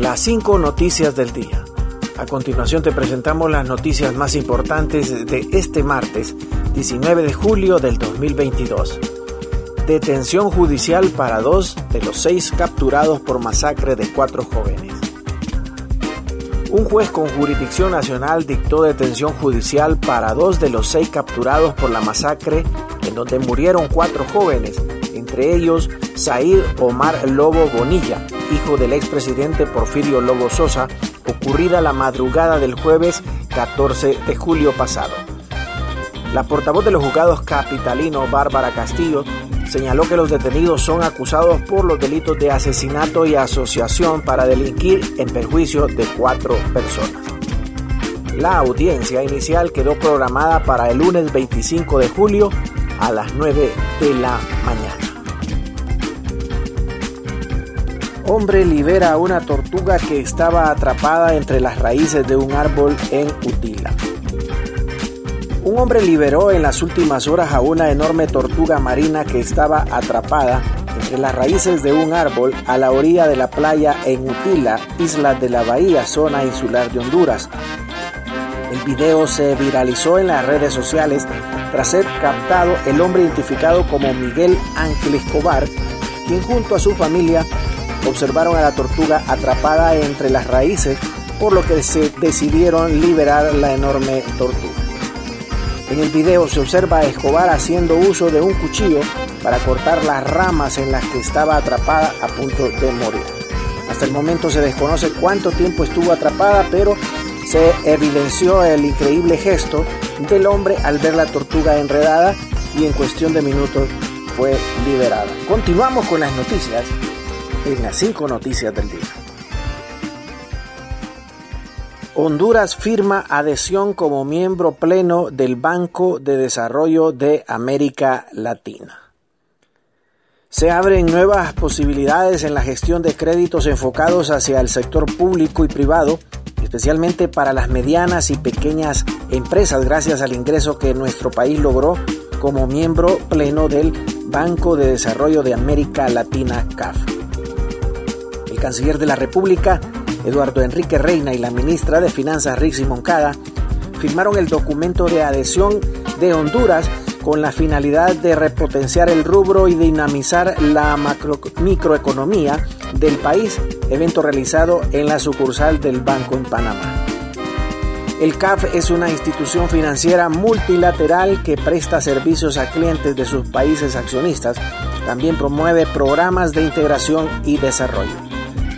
Las cinco noticias del día. A continuación te presentamos las noticias más importantes de este martes, 19 de julio del 2022. Detención judicial para dos de los seis capturados por masacre de cuatro jóvenes. Un juez con jurisdicción nacional dictó detención judicial para dos de los seis capturados por la masacre en donde murieron cuatro jóvenes, entre ellos Said Omar Lobo Bonilla, hijo del expresidente Porfirio Lobo Sosa, ocurrida la madrugada del jueves 14 de julio pasado. La portavoz de los juzgados capitalino, Bárbara Castillo, señaló que los detenidos son acusados por los delitos de asesinato y asociación para delinquir en perjuicio de cuatro personas. La audiencia inicial quedó programada para el lunes 25 de julio a las 9 de la mañana. Hombre libera a una tortuga que estaba atrapada entre las raíces de un árbol en Utila. Un hombre liberó en las últimas horas a una enorme tortuga marina que estaba atrapada entre las raíces de un árbol a la orilla de la playa en Utila, isla de la Bahía, zona insular de Honduras. El video se viralizó en las redes sociales tras ser captado el hombre identificado como Miguel Ángel Escobar, quien junto a su familia observaron a la tortuga atrapada entre las raíces, por lo que se decidieron liberar la enorme tortuga. En el video se observa a Escobar haciendo uso de un cuchillo para cortar las ramas en las que estaba atrapada a punto de morir. Hasta el momento se desconoce cuánto tiempo estuvo atrapada, pero se evidenció el increíble gesto del hombre al ver la tortuga enredada y en cuestión de minutos fue liberada. Continuamos con las noticias en las cinco noticias del día. Honduras firma adhesión como miembro pleno del Banco de Desarrollo de América Latina. Se abren nuevas posibilidades en la gestión de créditos enfocados hacia el sector público y privado, especialmente para las medianas y pequeñas empresas, gracias al ingreso que nuestro país logró como miembro pleno del Banco de Desarrollo de América Latina, CAF. Canciller de la República, Eduardo Enrique Reina, y la ministra de Finanzas, Rixi Moncada, firmaron el documento de adhesión de Honduras con la finalidad de repotenciar el rubro y dinamizar la microeconomía del país, evento realizado en la sucursal del Banco en Panamá. El CAF es una institución financiera multilateral que presta servicios a clientes de sus países accionistas. También promueve programas de integración y desarrollo.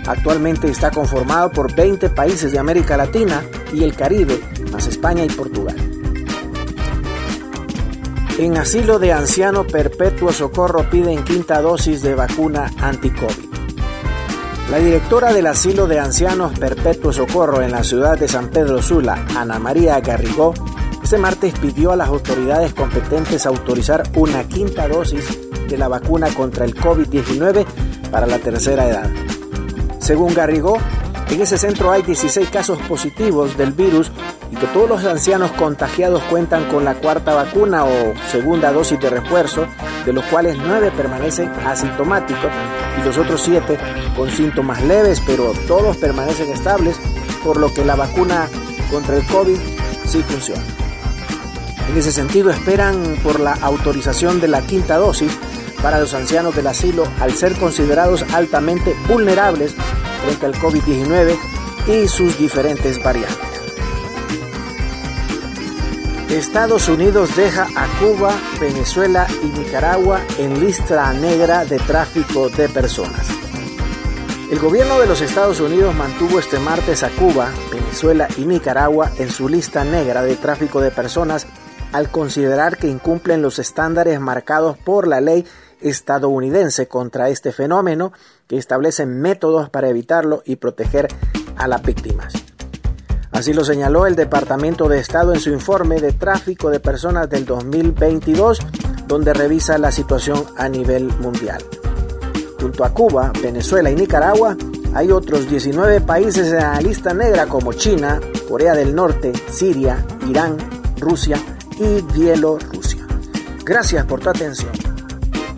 Actualmente está conformado por 20 países de América Latina y el Caribe, más España y Portugal. En asilo de anciano perpetuo socorro piden quinta dosis de vacuna anti-COVID. La directora del asilo de ancianos perpetuo socorro en la ciudad de San Pedro Sula, Ana María Garrigó, este martes pidió a las autoridades competentes autorizar una quinta dosis de la vacuna contra el COVID-19 para la tercera edad. Según Garrigó, en ese centro hay 16 casos positivos del virus y que todos los ancianos contagiados cuentan con la cuarta vacuna o segunda dosis de refuerzo, de los cuales 9 permanecen asintomáticos y los otros 7 con síntomas leves, pero todos permanecen estables, por lo que la vacuna contra el COVID sí funciona. En ese sentido esperan por la autorización de la quinta dosis para los ancianos del asilo al ser considerados altamente vulnerables frente al COVID-19 y sus diferentes variantes. Estados Unidos deja a Cuba, Venezuela y Nicaragua en lista negra de tráfico de personas. El gobierno de los Estados Unidos mantuvo este martes a Cuba, Venezuela y Nicaragua en su lista negra de tráfico de personas al considerar que incumplen los estándares marcados por la ley estadounidense contra este fenómeno que establece métodos para evitarlo y proteger a las víctimas. Así lo señaló el Departamento de Estado en su informe de tráfico de personas del 2022, donde revisa la situación a nivel mundial. Junto a Cuba, Venezuela y Nicaragua, hay otros 19 países en la lista negra como China, Corea del Norte, Siria, Irán, Rusia y Bielorrusia. Gracias por tu atención.